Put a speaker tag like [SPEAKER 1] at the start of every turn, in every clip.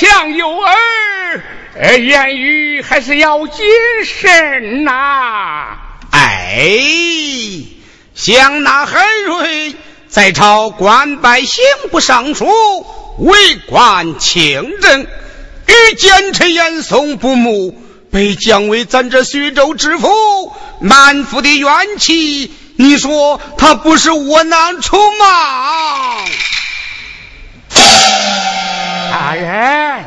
[SPEAKER 1] 隔墙有耳，言语还是要谨慎呐。
[SPEAKER 2] 哎，像那海瑞在朝官拜刑部尚书，为官清正，与奸臣严嵩不睦，被降为咱这徐州知府，满腹的怨气，你说他不是窝囊出吗？
[SPEAKER 1] 大人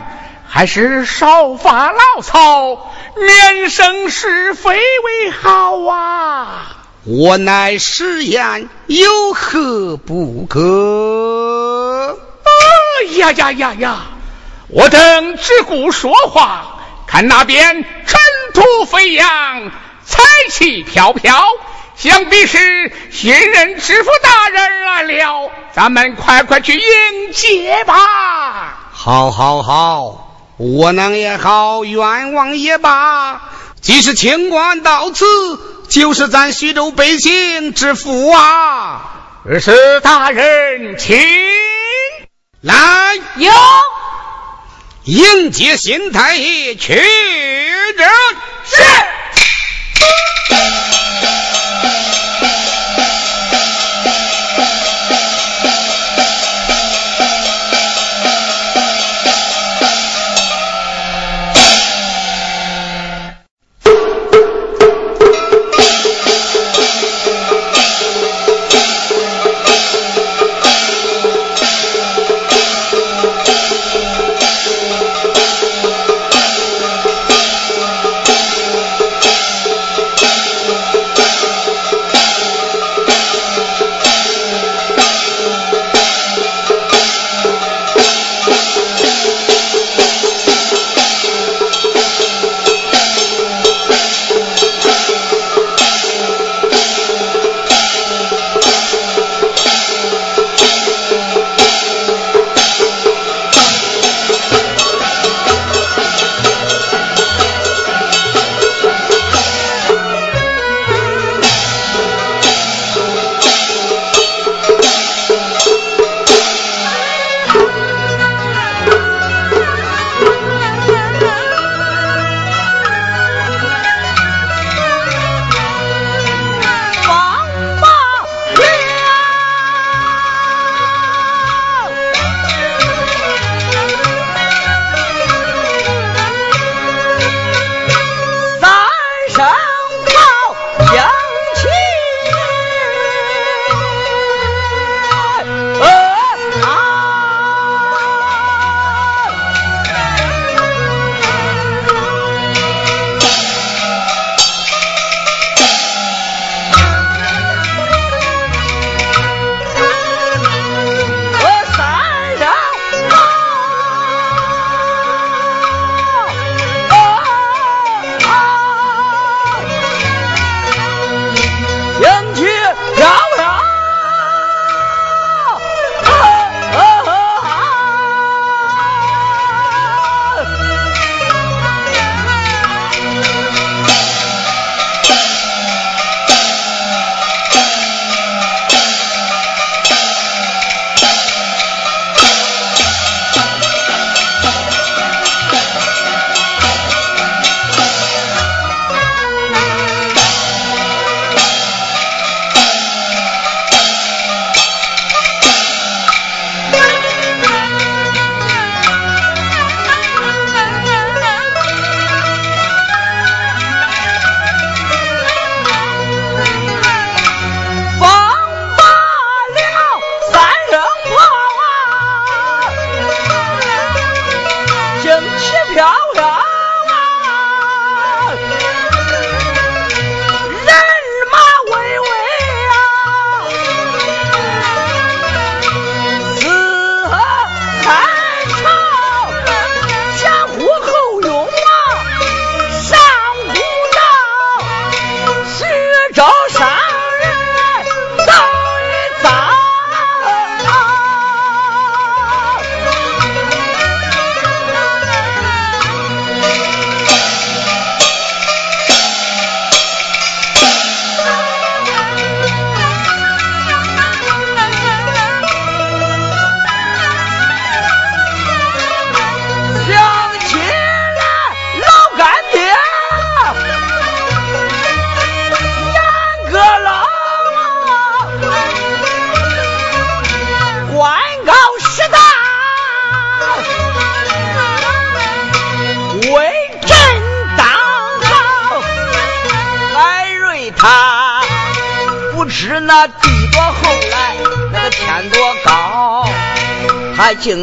[SPEAKER 1] 还是少发牢骚，免生是非为好啊！
[SPEAKER 2] 我乃实言，有何不可？
[SPEAKER 1] 哎呀呀呀呀！我等只顾说话，看那边尘土飞扬，彩旗飘飘，想必是新任知府大人来了，咱们快快去迎接吧！
[SPEAKER 2] 好，好，好，窝囊也好，冤枉也罢，即使清官到此，就是咱徐州百姓之福啊！
[SPEAKER 1] 是大人，请
[SPEAKER 2] 来，
[SPEAKER 3] 有
[SPEAKER 2] 迎接新太爷去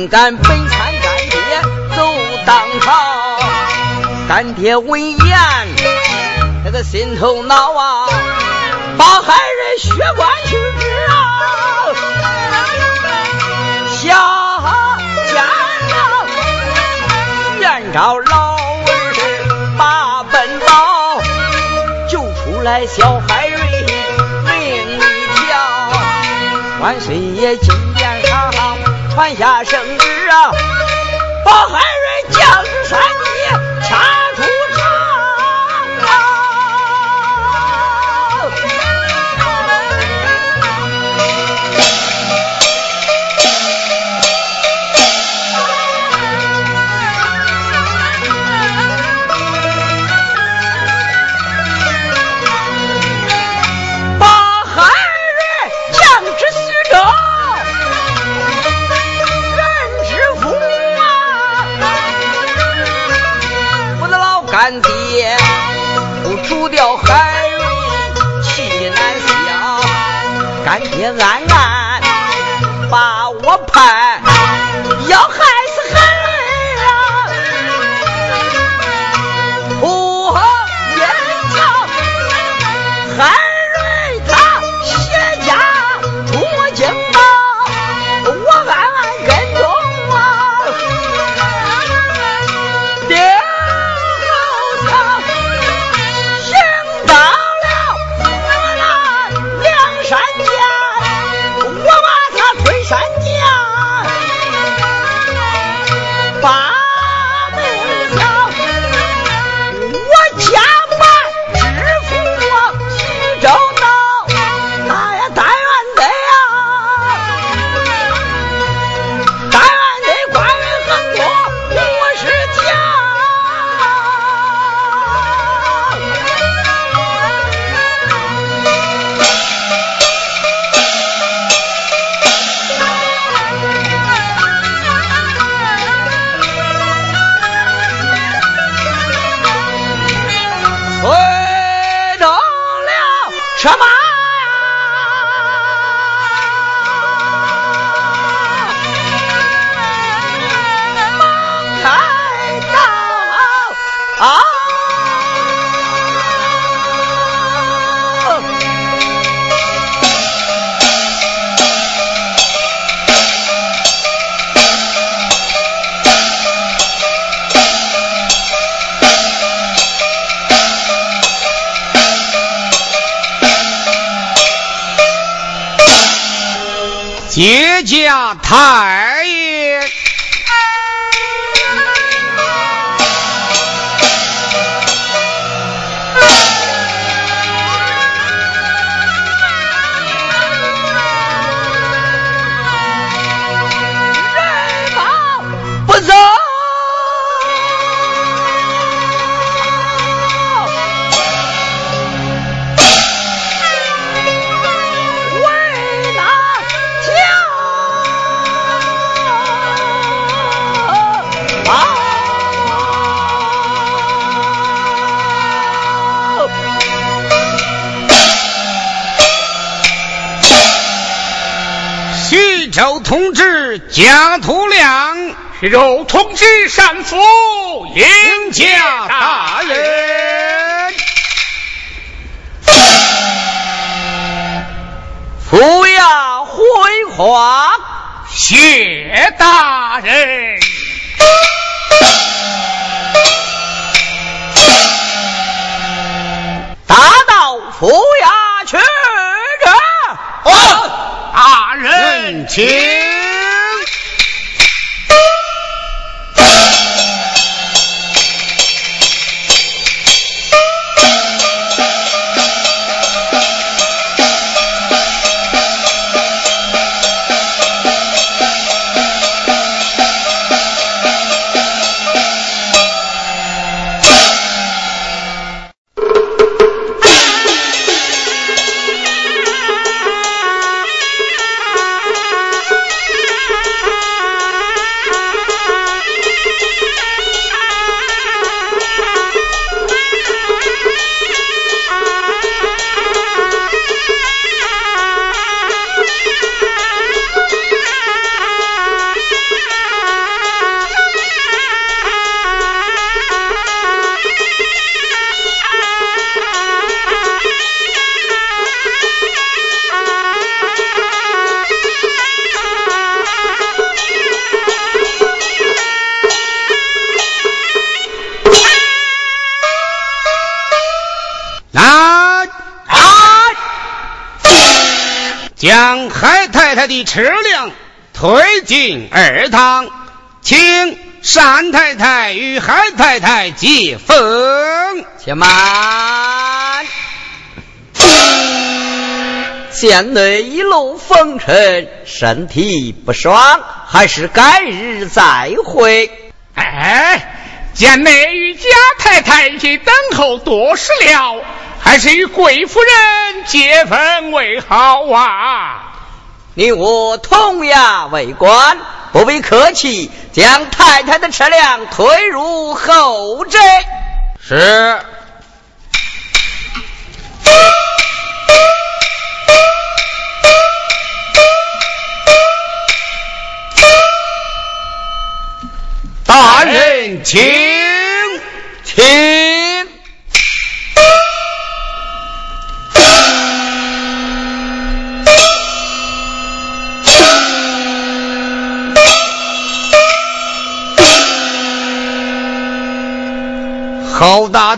[SPEAKER 3] 敢本参干爹走当朝。干爹闻言，那个心头恼啊，把害人血官去治啊，下监了院招老儿把本报，救出来小海瑞命一条，万岁爷传下圣旨啊，把海叫海瑞气难消干爹暗暗把我盼家
[SPEAKER 2] 太通知贾图亮，
[SPEAKER 1] 又通知山府
[SPEAKER 2] 迎驾大人，
[SPEAKER 3] 府衙回话，
[SPEAKER 1] 谢大人，
[SPEAKER 3] 打到府衙去。
[SPEAKER 1] 大人，
[SPEAKER 2] 请。进二堂，请单太太与海太太接风。
[SPEAKER 3] 且慢，县内一路风尘，身体不爽，还是改日再会。
[SPEAKER 1] 哎，见内与贾太太已经等候多时了。还是与贵夫人结婚为好啊！
[SPEAKER 3] 你我同样为官，不必客气，将太太的车辆推入后宅。
[SPEAKER 2] 是。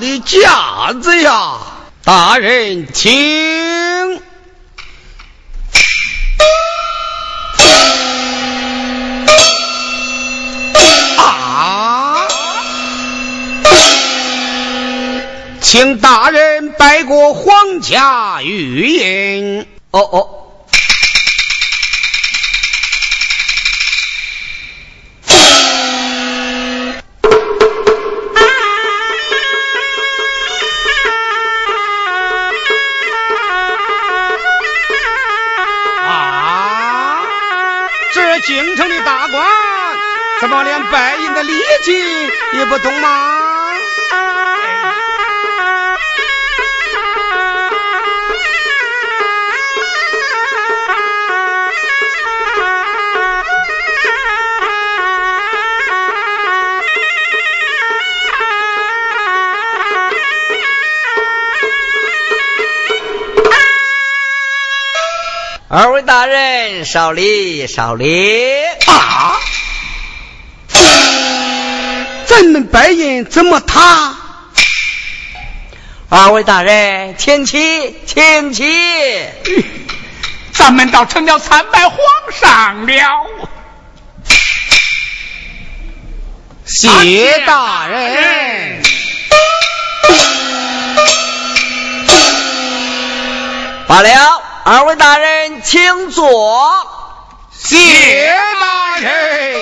[SPEAKER 2] 的架子呀！大人，请啊，请大人拜过皇家御宴。
[SPEAKER 3] 哦哦。
[SPEAKER 2] 京城的大官怎么连白银的礼金也不懂吗？
[SPEAKER 3] 二位大人，少礼少礼
[SPEAKER 2] 啊！咱们白银怎么他？
[SPEAKER 3] 二位大人，请起，请起。
[SPEAKER 1] 咱们倒成了参拜皇上了。
[SPEAKER 2] 谢大人。
[SPEAKER 3] 罢了，二位大人请坐。
[SPEAKER 2] 谢大人。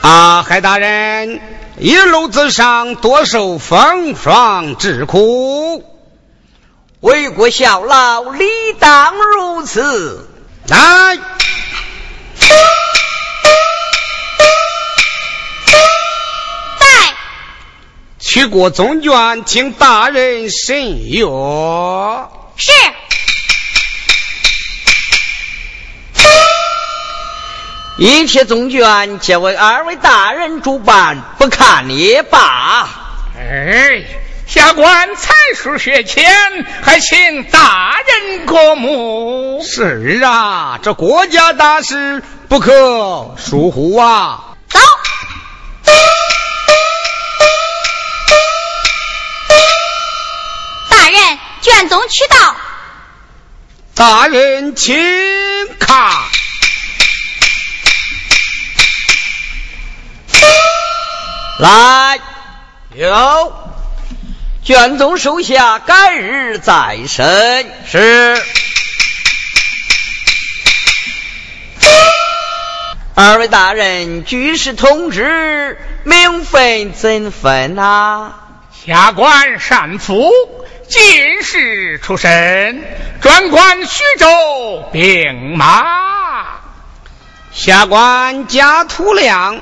[SPEAKER 2] 啊，海大人，一路之上多受风霜之苦，
[SPEAKER 3] 为国效劳，理当如此。
[SPEAKER 2] 来，取过总卷，请大人审阅。
[SPEAKER 4] 是。
[SPEAKER 3] 一切总卷皆为二位大人主办，不看也罢。
[SPEAKER 1] 哎，下官才疏学浅，还请大人过目。
[SPEAKER 2] 是啊，这国家大事不可疏忽啊！
[SPEAKER 4] 走。人，卷宗取到。
[SPEAKER 2] 大人，请看。
[SPEAKER 3] 来，有卷宗收下，改日再审。
[SPEAKER 2] 是。
[SPEAKER 3] 二位大人，举事通知，名分怎分啊？
[SPEAKER 1] 下官善福，进士出身，专管徐州兵马。
[SPEAKER 2] 下官贾土亮。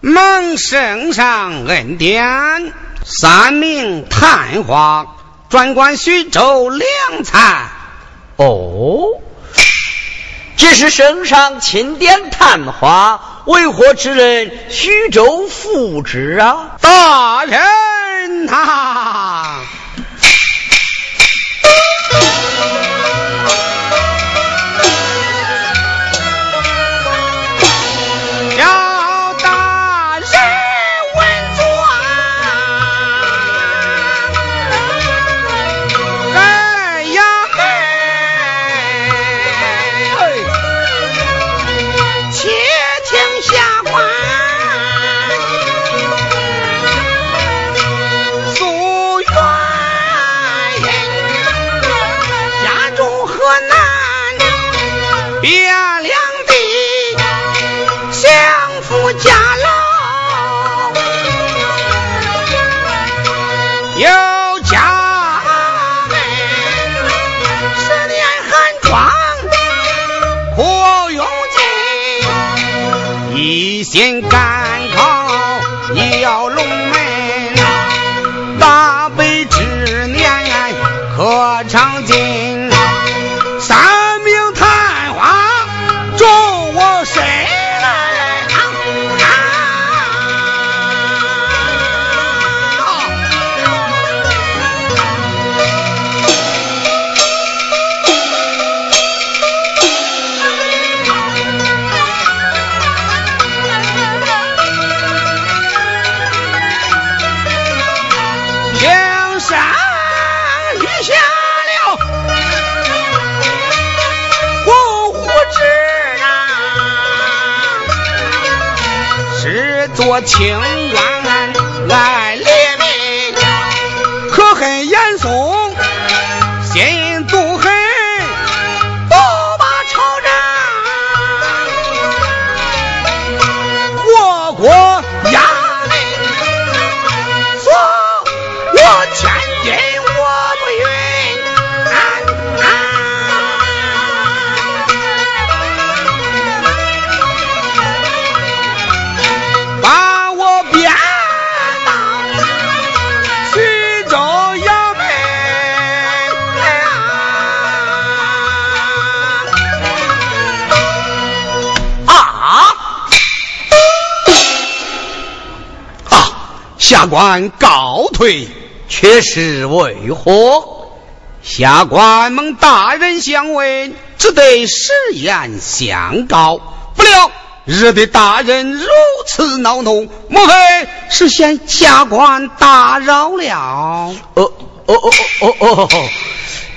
[SPEAKER 2] 蒙圣上恩典，三名探花专管徐州粮餐。
[SPEAKER 3] 哦，这是圣上钦点探花，为何指认徐州副职啊？
[SPEAKER 2] 大人呐！可长进。我官告退，
[SPEAKER 3] 却是为何？
[SPEAKER 2] 下官蒙大人相问，只得实言相告。不料惹得大人如此恼怒，莫非是嫌下官打扰了？
[SPEAKER 3] 哦哦哦哦哦哦！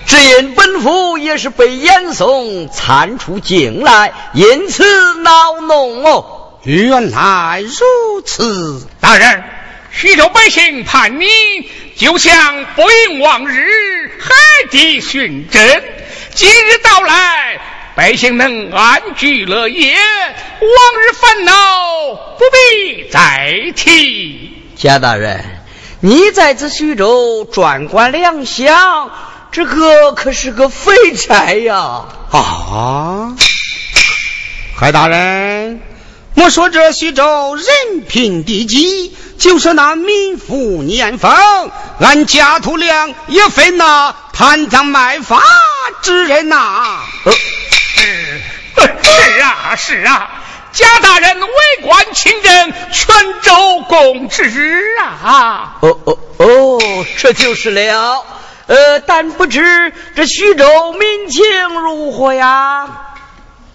[SPEAKER 3] 只因本府也是被严嵩参出京来，因此恼怒哦。
[SPEAKER 2] 原来如此，
[SPEAKER 1] 大人。徐州百姓叛逆，就像不应往日海底寻针。今日到来，百姓能安居乐业，往日烦恼不必再提。
[SPEAKER 3] 贾大人，你在此徐州专管粮饷，这个可是个废柴呀！
[SPEAKER 2] 啊，海大人，莫说这徐州人品低级。就是那民富年丰，俺家徒粮也非那贪赃卖法之人呐。
[SPEAKER 1] 是是啊是啊，贾大人为官清正，全州共知
[SPEAKER 3] 啊。哦哦哦，这就是了。呃，但不知这徐州民情如何呀？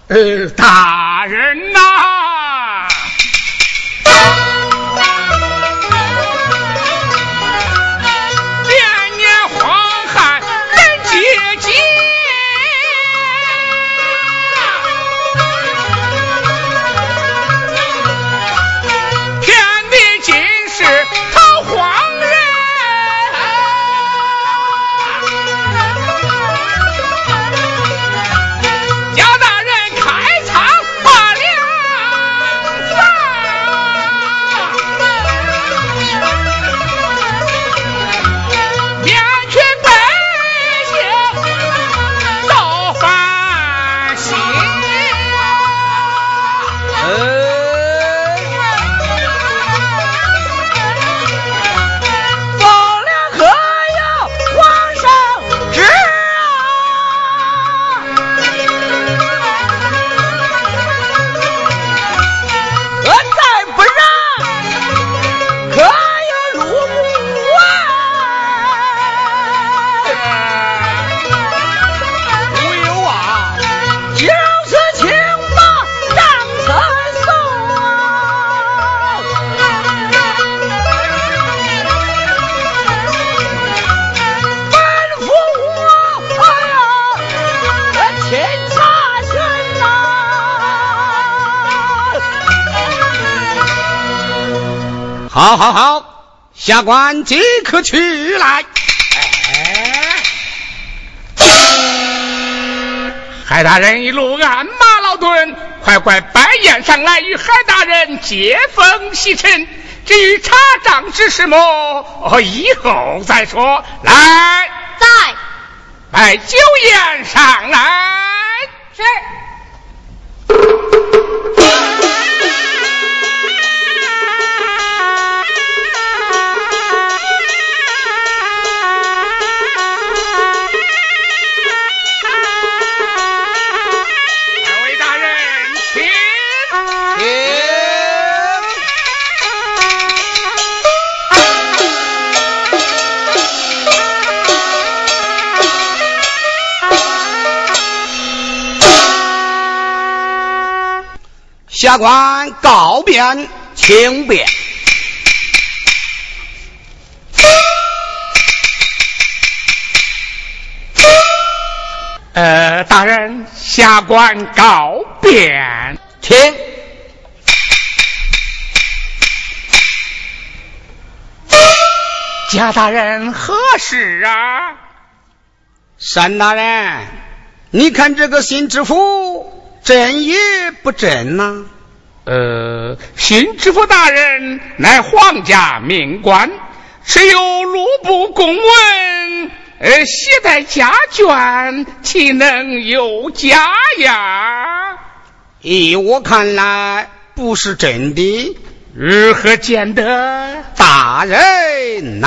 [SPEAKER 1] 呃，大人呐。
[SPEAKER 2] 下官即刻去来。
[SPEAKER 1] 海大人一路鞍马劳顿，快快摆宴上来，与海大人接风洗尘。至于查账之事么，以后再说。来，
[SPEAKER 4] 在，
[SPEAKER 1] 摆酒宴上来。
[SPEAKER 2] 下官告变，
[SPEAKER 3] 请便。
[SPEAKER 1] 呃，大人，下官告变，
[SPEAKER 3] 请。
[SPEAKER 1] 贾大人何事啊？
[SPEAKER 2] 单大人，你看这个新知府正也不真呐？
[SPEAKER 1] 呃，新知府大人乃皇家命官，只有录部公文，呃，携带家眷，岂能有假呀？
[SPEAKER 2] 依我看来，不是真的。
[SPEAKER 1] 如何见得？
[SPEAKER 2] 大人呐，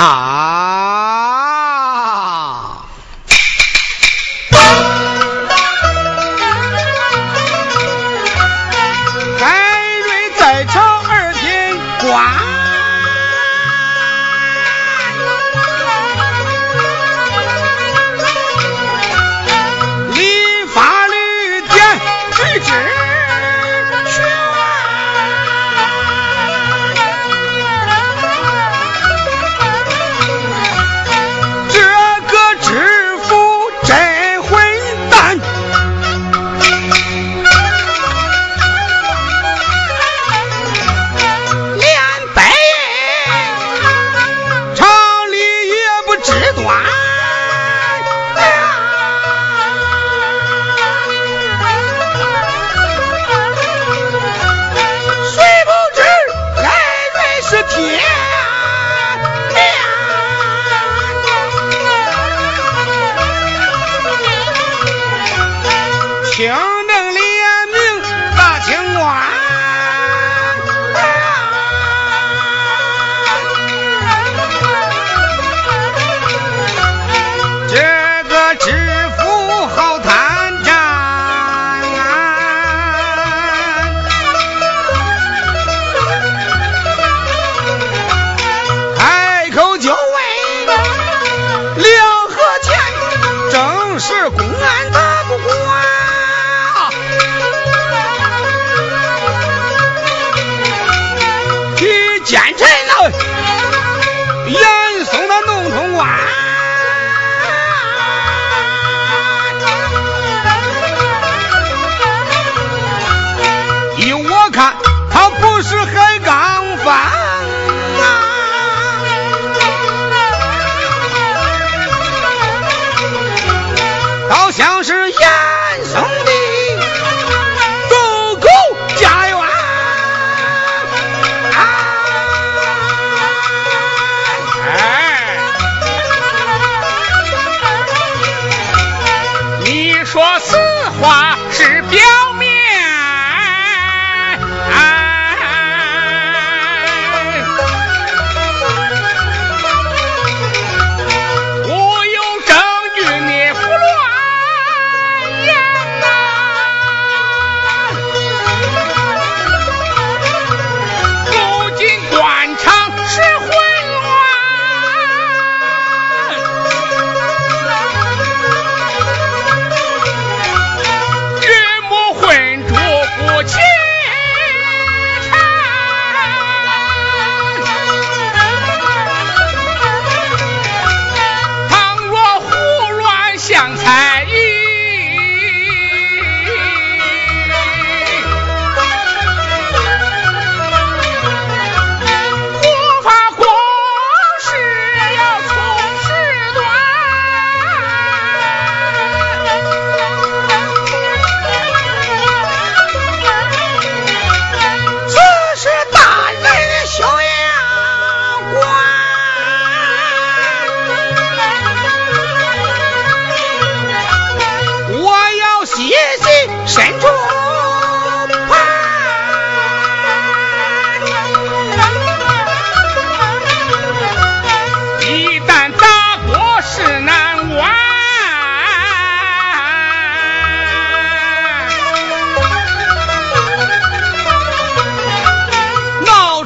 [SPEAKER 2] 指标。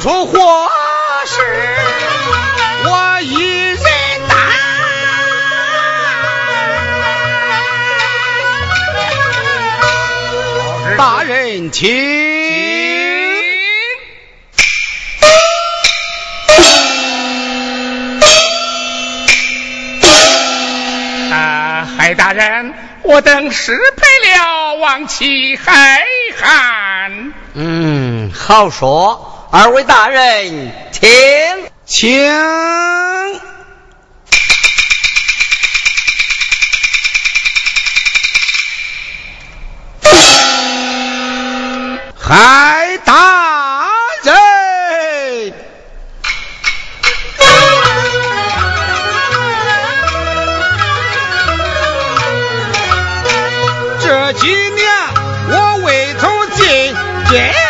[SPEAKER 2] 出祸事，我一人担。大人请。
[SPEAKER 1] 啊，海大人，我等失陪了，王七海汉。
[SPEAKER 3] 嗯，好说。二位大人，请
[SPEAKER 2] 请。海大人，这几年我未曾进京。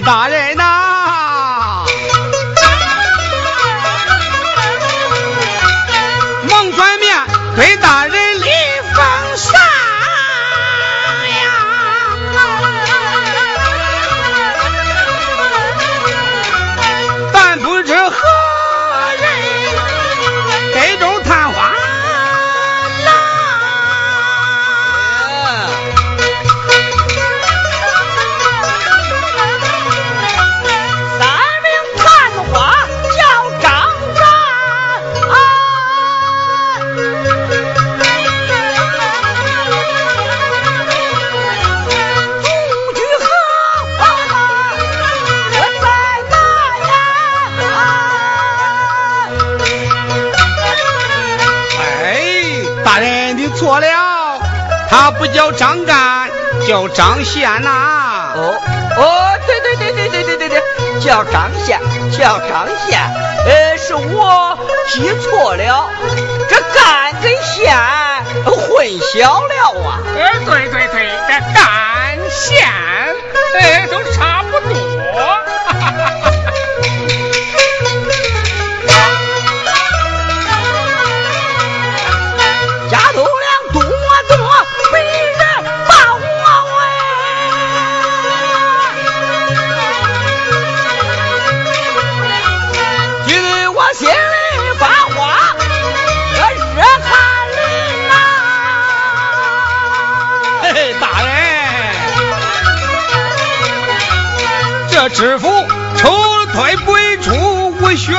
[SPEAKER 2] 大人张宪呐。
[SPEAKER 3] 哦哦，对对对对对对对对，叫张宪，叫张宪。呃，是我记错了，这干跟县混淆了啊。
[SPEAKER 1] 呃，对对对，这干县，呃，都差
[SPEAKER 2] 这知府抽退鬼畜我学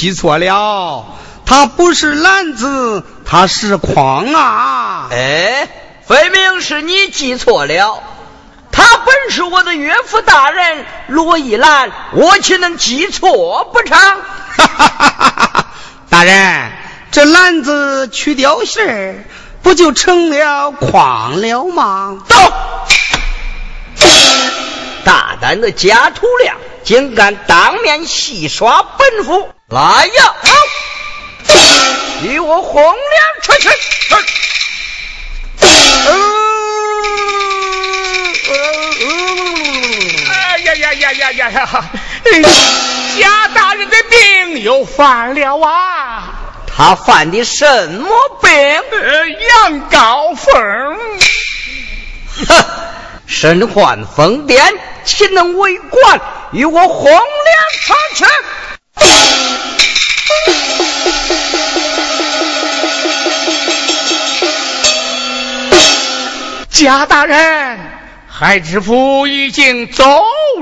[SPEAKER 2] 记错了，他不是篮子，他是筐啊！
[SPEAKER 3] 哎，分明是你记错了，他本是我的岳父大人罗一兰，我岂能记错不成？哈哈哈
[SPEAKER 2] 哈哈！大人，这篮子去掉馅儿，不就成了筐了吗？
[SPEAKER 3] 走，大胆的贾土亮！竟敢当面戏耍本府！来呀，好与我红脸出去！
[SPEAKER 1] 哎呀呀呀呀呀呀！贾大人的病又犯了啊！
[SPEAKER 3] 他犯的什么病？
[SPEAKER 1] 呃羊羔疯！
[SPEAKER 3] 哼，身患疯癫，岂能为官？与我红脸出去！
[SPEAKER 1] 贾大人，海知府已经走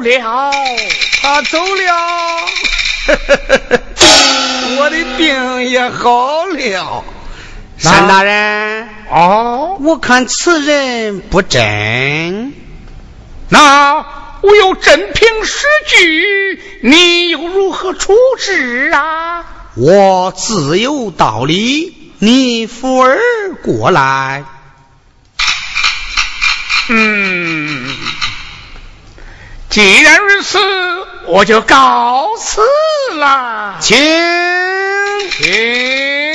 [SPEAKER 1] 了，
[SPEAKER 2] 他走了，我的病也好了。单大人，
[SPEAKER 1] 哦，
[SPEAKER 2] 我看此人不真，
[SPEAKER 1] 那。我有真凭实据，你又如何处置啊？
[SPEAKER 2] 我自有道理，你扶儿过来。
[SPEAKER 1] 嗯，既然如此，我就告辞了。
[SPEAKER 2] 请
[SPEAKER 1] 请。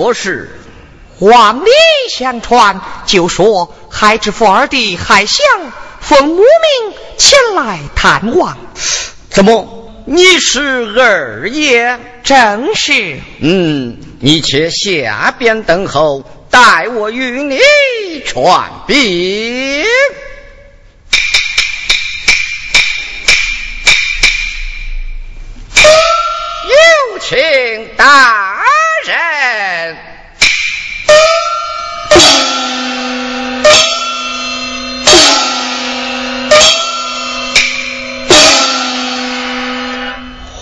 [SPEAKER 5] 何事？
[SPEAKER 3] 黄里相传，就说海知府二弟海相奉母命前来探望。
[SPEAKER 5] 怎么？你是二爷？
[SPEAKER 3] 正是。
[SPEAKER 5] 嗯，你且下边等候，待我与你传禀。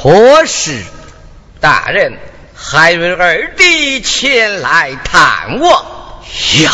[SPEAKER 5] 何事？大人，海瑞二弟前来探望
[SPEAKER 3] 呀。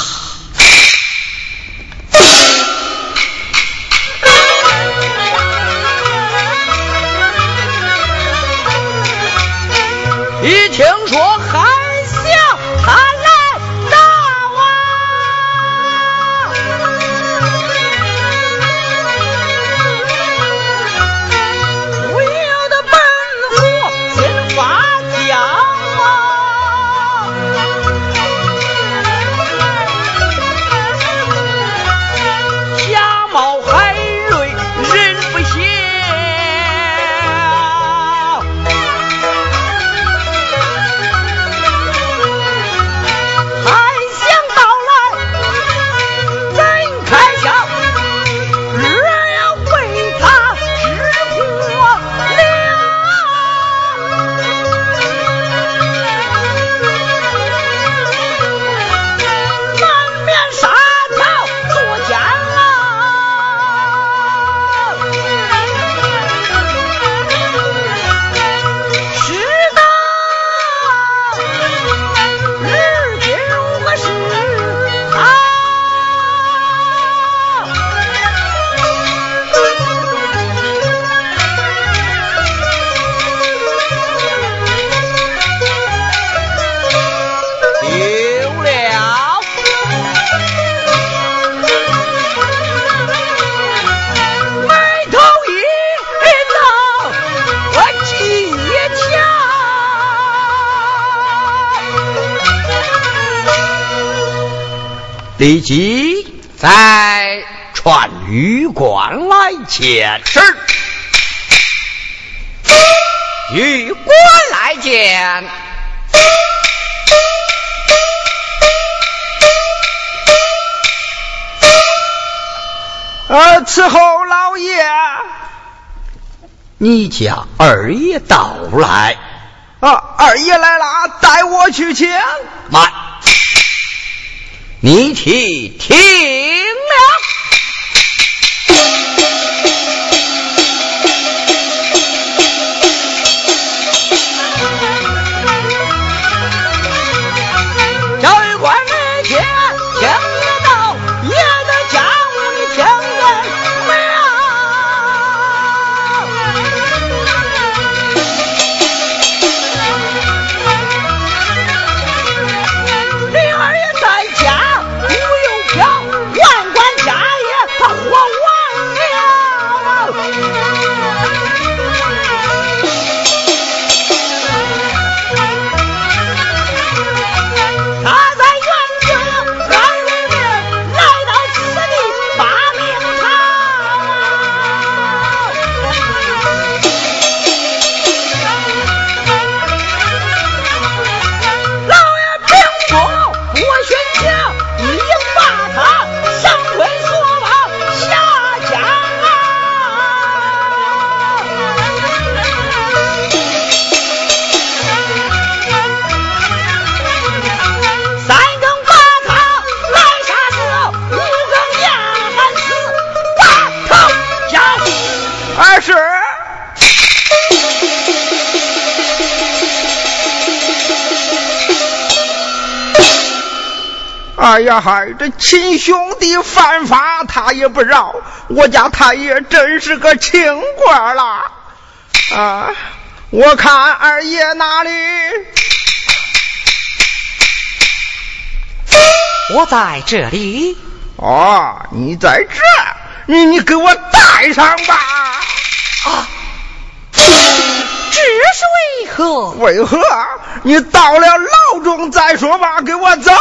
[SPEAKER 5] 立即在传玉官来见。
[SPEAKER 3] 是。
[SPEAKER 5] 玉官来见。
[SPEAKER 3] 呃，伺候老爷。
[SPEAKER 5] 你家二爷到来。
[SPEAKER 3] 啊，二爷来了，带我去请。
[SPEAKER 5] 慢。你去，听了。
[SPEAKER 6] 呀嗨，这亲兄弟犯法他也不饶，我家太爷真是个清官了啊！我看二爷哪里？
[SPEAKER 7] 我在这里。
[SPEAKER 6] 哦，你在这，你你给我带上吧。
[SPEAKER 7] 啊，这是为何？
[SPEAKER 6] 为何？你到了牢中再说吧，给我走。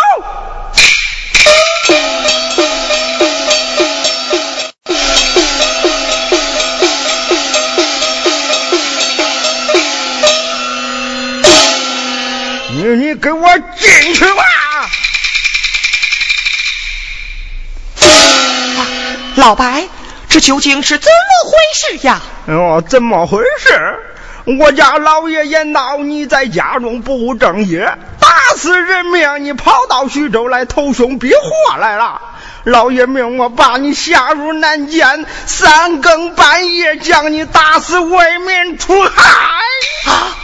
[SPEAKER 6] 你你给我进去吧！
[SPEAKER 7] 老白，这究竟是怎么回事呀？
[SPEAKER 6] 哦，怎么回事？我家老爷爷闹你在家中不务正业，打死人命，你跑到徐州来投凶避祸来了。老爷命我把你下入南监，三更半夜将你打死，为民除害
[SPEAKER 7] 啊！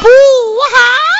[SPEAKER 7] 不好！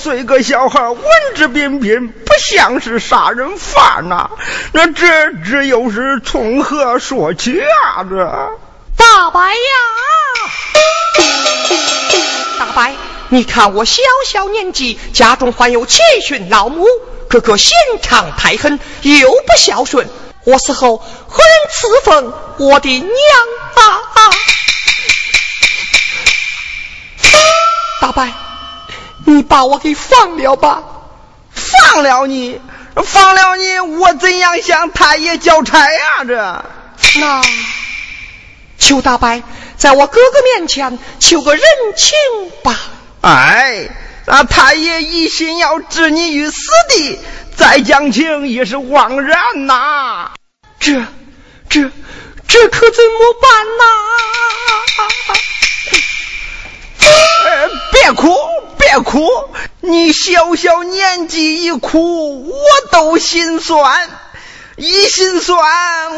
[SPEAKER 6] 岁个小孩，文质彬彬，不像是杀人犯呐。那这这又是从何说起啊？这
[SPEAKER 8] 大白呀，大白，你看我小小年纪，家中患有七旬老母，哥哥心肠太狠，又不孝顺，我死后何人赐封我的娘啊？大白，你把我给放了吧！
[SPEAKER 6] 放了你，放了你，我怎样向太爷交差呀？这
[SPEAKER 8] 那，求大伯在我哥哥面前求个人情吧。
[SPEAKER 6] 哎，那太爷一心要置你于死地，再讲情也是枉然呐。
[SPEAKER 8] 这，这，这可怎么办呐？
[SPEAKER 6] 别哭，别哭！你小小年纪一哭，我都心酸。一心酸，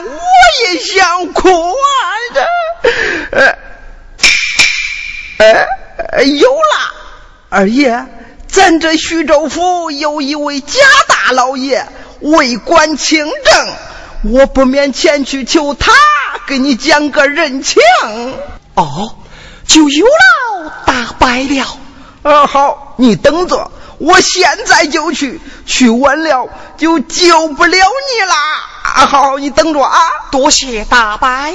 [SPEAKER 6] 我也想哭啊！这，呃，呃，有了，二爷，咱这徐州府有一位贾大老爷，为官清正，我不免前去求他，给你讲个人情。
[SPEAKER 8] 哦。就有劳大白了。
[SPEAKER 6] 二，好，你等着，我现在就去，去晚了就救不了你啦。啊，好，你等着啊。
[SPEAKER 8] 多谢大白。